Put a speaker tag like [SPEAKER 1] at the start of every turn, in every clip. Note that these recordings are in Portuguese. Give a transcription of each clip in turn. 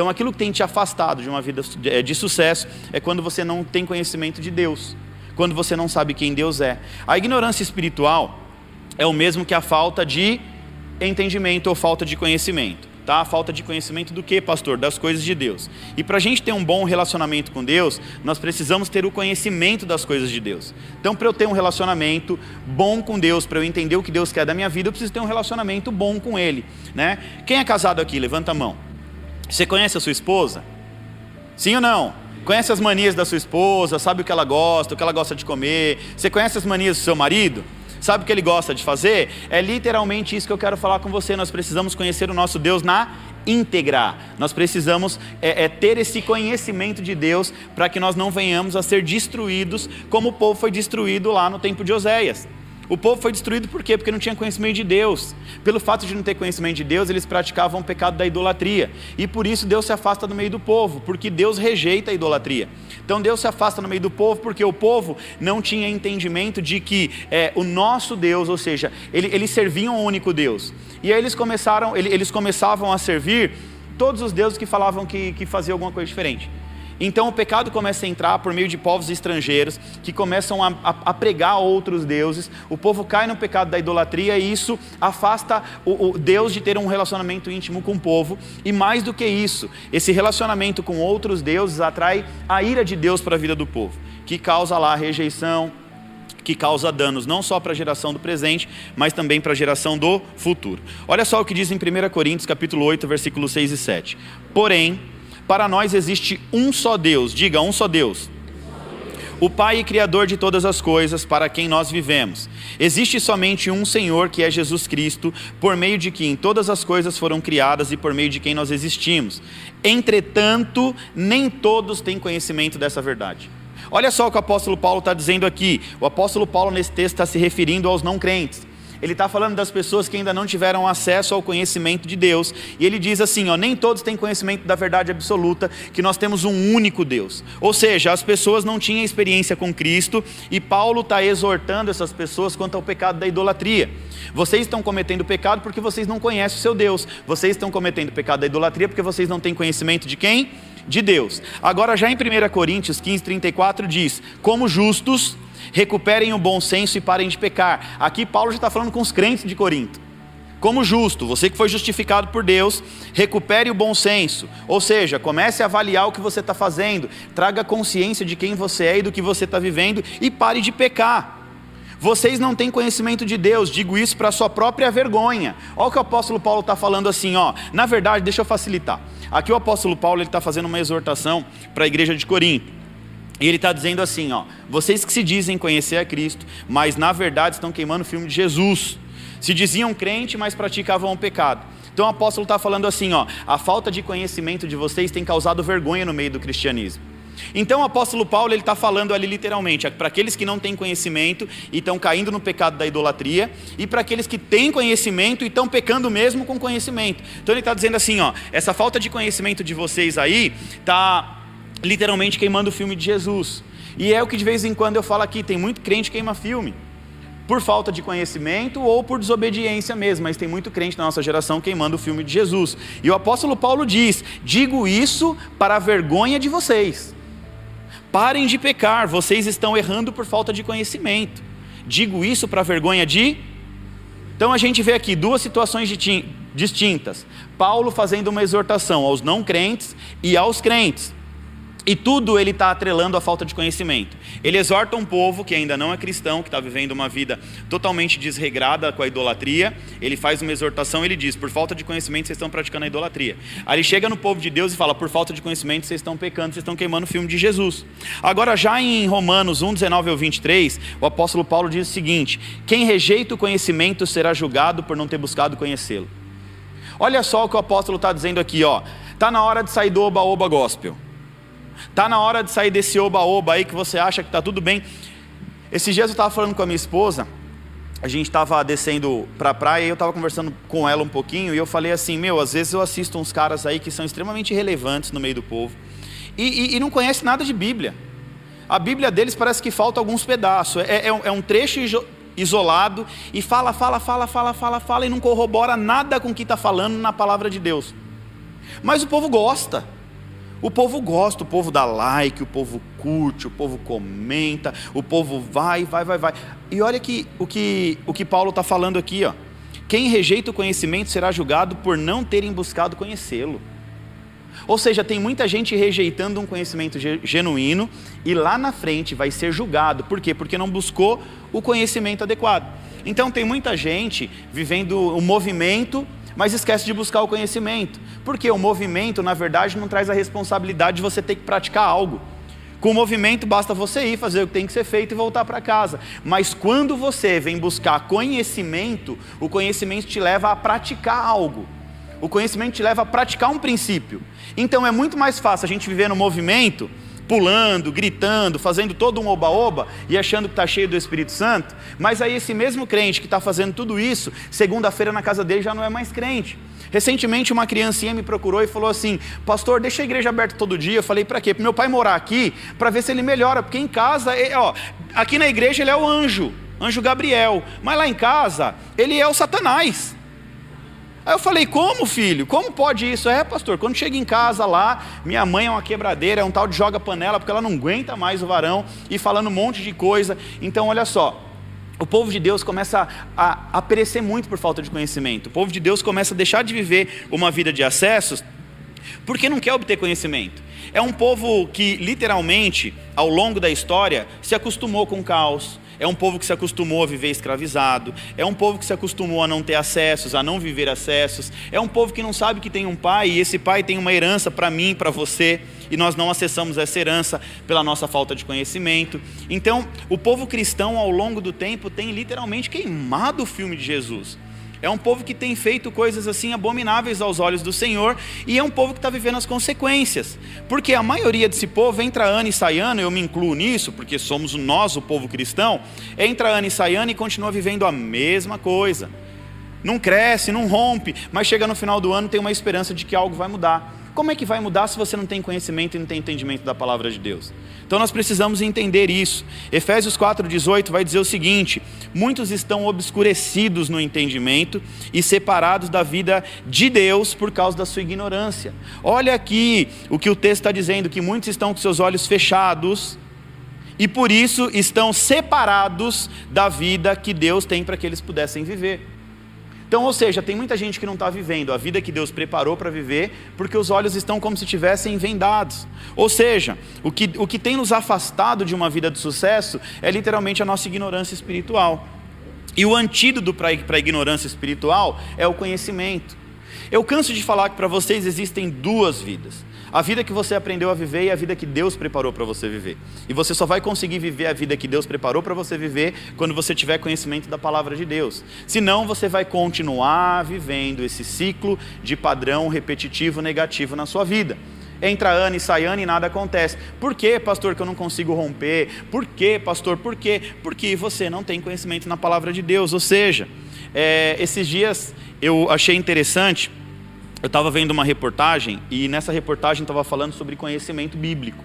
[SPEAKER 1] Então, aquilo que tem te afastado de uma vida de, sucesso é quando você não tem conhecimento de Deus, quando você não sabe quem Deus é. A ignorância espiritual é o mesmo que a falta de entendimento ou falta de conhecimento. Tá? A falta de conhecimento do que, pastor? Das coisas de Deus. E para a gente ter um bom relacionamento com Deus, nós precisamos ter o conhecimento das coisas de Deus. Então, para eu ter um relacionamento bom com Deus, para eu entender o que Deus quer da minha vida, eu preciso ter um relacionamento bom com Ele. Né? Quem é casado aqui? Levanta a mão. Você conhece a sua esposa? Sim ou não? Conhece as manias da sua esposa? Sabe o que ela gosta, o que ela gosta de comer? Você conhece as manias do seu marido? Sabe o que ele gosta de fazer? É literalmente isso que eu quero falar com você. Nós precisamos conhecer o nosso Deus na íntegra. Nós precisamos é, é, ter esse conhecimento de Deus para que nós não venhamos a ser destruídos como o povo foi destruído lá no tempo de Oséias. O povo foi destruído por quê? Porque não tinha conhecimento de Deus. Pelo fato de não ter conhecimento de Deus, eles praticavam o pecado da idolatria. E por isso Deus se afasta do meio do povo, porque Deus rejeita a idolatria. Então Deus se afasta no meio do povo, porque o povo não tinha entendimento de que é, o nosso Deus, ou seja, ele, eles serviam o único Deus. E aí eles começaram, eles começavam a servir todos os deuses que falavam que, que faziam alguma coisa diferente. Então o pecado começa a entrar por meio de povos estrangeiros que começam a, a, a pregar outros deuses. O povo cai no pecado da idolatria e isso afasta o, o Deus de ter um relacionamento íntimo com o povo. E mais do que isso, esse relacionamento com outros deuses atrai a ira de Deus para a vida do povo, que causa lá rejeição, que causa danos não só para a geração do presente, mas também para a geração do futuro. Olha só o que diz em 1 Coríntios capítulo 8, versículos 6 e 7. Porém, para nós existe um só Deus, diga um só Deus. O Pai e Criador de todas as coisas, para quem nós vivemos. Existe somente um Senhor, que é Jesus Cristo, por meio de quem todas as coisas foram criadas e por meio de quem nós existimos. Entretanto, nem todos têm conhecimento dessa verdade. Olha só o que o apóstolo Paulo está dizendo aqui. O apóstolo Paulo, nesse texto, está se referindo aos não crentes ele está falando das pessoas que ainda não tiveram acesso ao conhecimento de Deus. E ele diz assim: ó, nem todos têm conhecimento da verdade absoluta, que nós temos um único Deus. Ou seja, as pessoas não tinham experiência com Cristo, e Paulo está exortando essas pessoas quanto ao pecado da idolatria. Vocês estão cometendo pecado porque vocês não conhecem o seu Deus. Vocês estão cometendo pecado da idolatria porque vocês não têm conhecimento de quem? De Deus. Agora, já em 1 Coríntios 15, 34 diz: Como justos recuperem o bom senso e parem de pecar. Aqui Paulo já está falando com os crentes de Corinto. Como justo, você que foi justificado por Deus, recupere o bom senso. Ou seja, comece a avaliar o que você está fazendo, traga consciência de quem você é e do que você está vivendo e pare de pecar. Vocês não têm conhecimento de Deus, digo isso para sua própria vergonha. Olha o que o apóstolo Paulo está falando assim, ó. Na verdade, deixa eu facilitar. Aqui o apóstolo Paulo está fazendo uma exortação para a igreja de Corinto. E ele está dizendo assim: ó, vocês que se dizem conhecer a Cristo, mas na verdade estão queimando o filme de Jesus. Se diziam crente, mas praticavam o pecado. Então o apóstolo está falando assim: ó, a falta de conhecimento de vocês tem causado vergonha no meio do cristianismo. Então o apóstolo Paulo ele está falando ali literalmente para aqueles que não têm conhecimento e estão caindo no pecado da idolatria e para aqueles que têm conhecimento e estão pecando mesmo com conhecimento. Então ele está dizendo assim, ó, essa falta de conhecimento de vocês aí está literalmente queimando o filme de Jesus. E é o que de vez em quando eu falo aqui: tem muito crente que queima filme, por falta de conhecimento ou por desobediência mesmo, mas tem muito crente na nossa geração queimando o filme de Jesus. E o apóstolo Paulo diz: digo isso para a vergonha de vocês. Parem de pecar, vocês estão errando por falta de conhecimento. Digo isso para a vergonha de. Então a gente vê aqui duas situações distintas. Paulo fazendo uma exortação aos não crentes e aos crentes. E tudo ele está atrelando à falta de conhecimento. Ele exorta um povo que ainda não é cristão, que está vivendo uma vida totalmente desregrada com a idolatria. Ele faz uma exortação, ele diz: por falta de conhecimento vocês estão praticando a idolatria. Aí ele chega no povo de Deus e fala: por falta de conhecimento vocês estão pecando, vocês estão queimando o filme de Jesus. Agora, já em Romanos 1, 19 ao 23, o apóstolo Paulo diz o seguinte: quem rejeita o conhecimento será julgado por não ter buscado conhecê-lo. Olha só o que o apóstolo está dizendo aqui, ó. Está na hora de sair do oba-oba gospel. Tá na hora de sair desse oba-oba aí que você acha que está tudo bem. Esses dias eu estava falando com a minha esposa, a gente estava descendo para a praia e eu estava conversando com ela um pouquinho e eu falei assim, meu, às vezes eu assisto uns caras aí que são extremamente relevantes no meio do povo e, e, e não conhece nada de Bíblia. A Bíblia deles parece que falta alguns pedaços. É, é, é um trecho isolado e fala, fala, fala, fala, fala, fala e não corrobora nada com o que está falando na palavra de Deus. Mas o povo gosta. O povo gosta, o povo dá like, o povo curte, o povo comenta, o povo vai, vai, vai, vai. E olha que, o, que, o que Paulo está falando aqui, ó. Quem rejeita o conhecimento será julgado por não terem buscado conhecê-lo. Ou seja, tem muita gente rejeitando um conhecimento genuíno e lá na frente vai ser julgado. Por quê? Porque não buscou o conhecimento adequado. Então tem muita gente vivendo o movimento, mas esquece de buscar o conhecimento. Porque o movimento, na verdade, não traz a responsabilidade de você ter que praticar algo. Com o movimento basta você ir fazer o que tem que ser feito e voltar para casa. Mas quando você vem buscar conhecimento, o conhecimento te leva a praticar algo. O conhecimento te leva a praticar um princípio. Então é muito mais fácil a gente viver no movimento, pulando, gritando, fazendo todo um oba-oba e achando que está cheio do Espírito Santo, mas aí esse mesmo crente que está fazendo tudo isso, segunda-feira na casa dele já não é mais crente. Recentemente uma criancinha me procurou e falou assim: Pastor, deixa a igreja aberta todo dia. Eu falei: Para quê? Para meu pai morar aqui, para ver se ele melhora, porque em casa, ó, aqui na igreja ele é o anjo, anjo Gabriel, mas lá em casa ele é o Satanás. Aí eu falei, como filho? Como pode isso? É, pastor, quando chega em casa lá, minha mãe é uma quebradeira, é um tal de joga panela, porque ela não aguenta mais o varão e falando um monte de coisa. Então, olha só, o povo de Deus começa a, a perecer muito por falta de conhecimento. O povo de Deus começa a deixar de viver uma vida de acessos porque não quer obter conhecimento. É um povo que, literalmente, ao longo da história, se acostumou com o caos, é um povo que se acostumou a viver escravizado, é um povo que se acostumou a não ter acessos, a não viver acessos, é um povo que não sabe que tem um pai e esse pai tem uma herança para mim, para você, e nós não acessamos essa herança pela nossa falta de conhecimento. Então, o povo cristão ao longo do tempo tem literalmente queimado o filme de Jesus. É um povo que tem feito coisas assim abomináveis aos olhos do Senhor e é um povo que está vivendo as consequências. Porque a maioria desse povo entra ano e sai ano, eu me incluo nisso, porque somos nós, o povo cristão, entra ano e sai ano e continua vivendo a mesma coisa. Não cresce, não rompe, mas chega no final do ano tem uma esperança de que algo vai mudar. Como é que vai mudar se você não tem conhecimento e não tem entendimento da palavra de Deus? Então nós precisamos entender isso. Efésios 4,18 vai dizer o seguinte: muitos estão obscurecidos no entendimento e separados da vida de Deus por causa da sua ignorância. Olha aqui o que o texto está dizendo: que muitos estão com seus olhos fechados e por isso estão separados da vida que Deus tem para que eles pudessem viver. Então, ou seja, tem muita gente que não está vivendo a vida que Deus preparou para viver, porque os olhos estão como se estivessem vendados. Ou seja, o que, o que tem nos afastado de uma vida de sucesso é literalmente a nossa ignorância espiritual. E o antídoto para a ignorância espiritual é o conhecimento. Eu canso de falar que para vocês existem duas vidas. A vida que você aprendeu a viver e a vida que Deus preparou para você viver. E você só vai conseguir viver a vida que Deus preparou para você viver quando você tiver conhecimento da palavra de Deus. Senão você vai continuar vivendo esse ciclo de padrão repetitivo negativo na sua vida. Entra ano e sai ano e nada acontece. Por que, pastor, que eu não consigo romper? Por que, pastor? Por quê? Porque você não tem conhecimento na palavra de Deus. Ou seja, é, esses dias eu achei interessante eu estava vendo uma reportagem e nessa reportagem estava falando sobre conhecimento bíblico.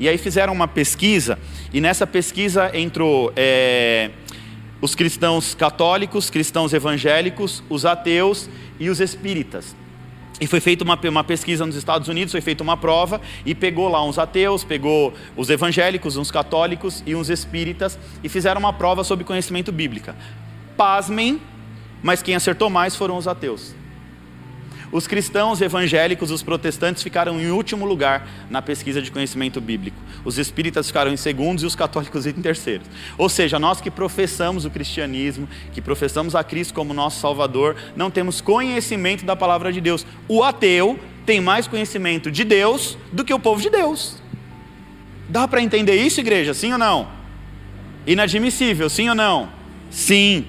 [SPEAKER 1] E aí fizeram uma pesquisa e nessa pesquisa entrou é, os cristãos católicos, cristãos evangélicos, os ateus e os espíritas. E foi feita uma, uma pesquisa nos Estados Unidos, foi feita uma prova e pegou lá uns ateus, pegou os evangélicos, uns católicos e uns espíritas e fizeram uma prova sobre conhecimento bíblico. Pasmem, mas quem acertou mais foram os ateus. Os cristãos evangélicos, os protestantes ficaram em último lugar na pesquisa de conhecimento bíblico. Os espíritas ficaram em segundos e os católicos em terceiros. Ou seja, nós que professamos o cristianismo, que professamos a Cristo como nosso Salvador, não temos conhecimento da palavra de Deus. O ateu tem mais conhecimento de Deus do que o povo de Deus. Dá para entender isso, igreja? Sim ou não? Inadmissível, sim ou não? Sim.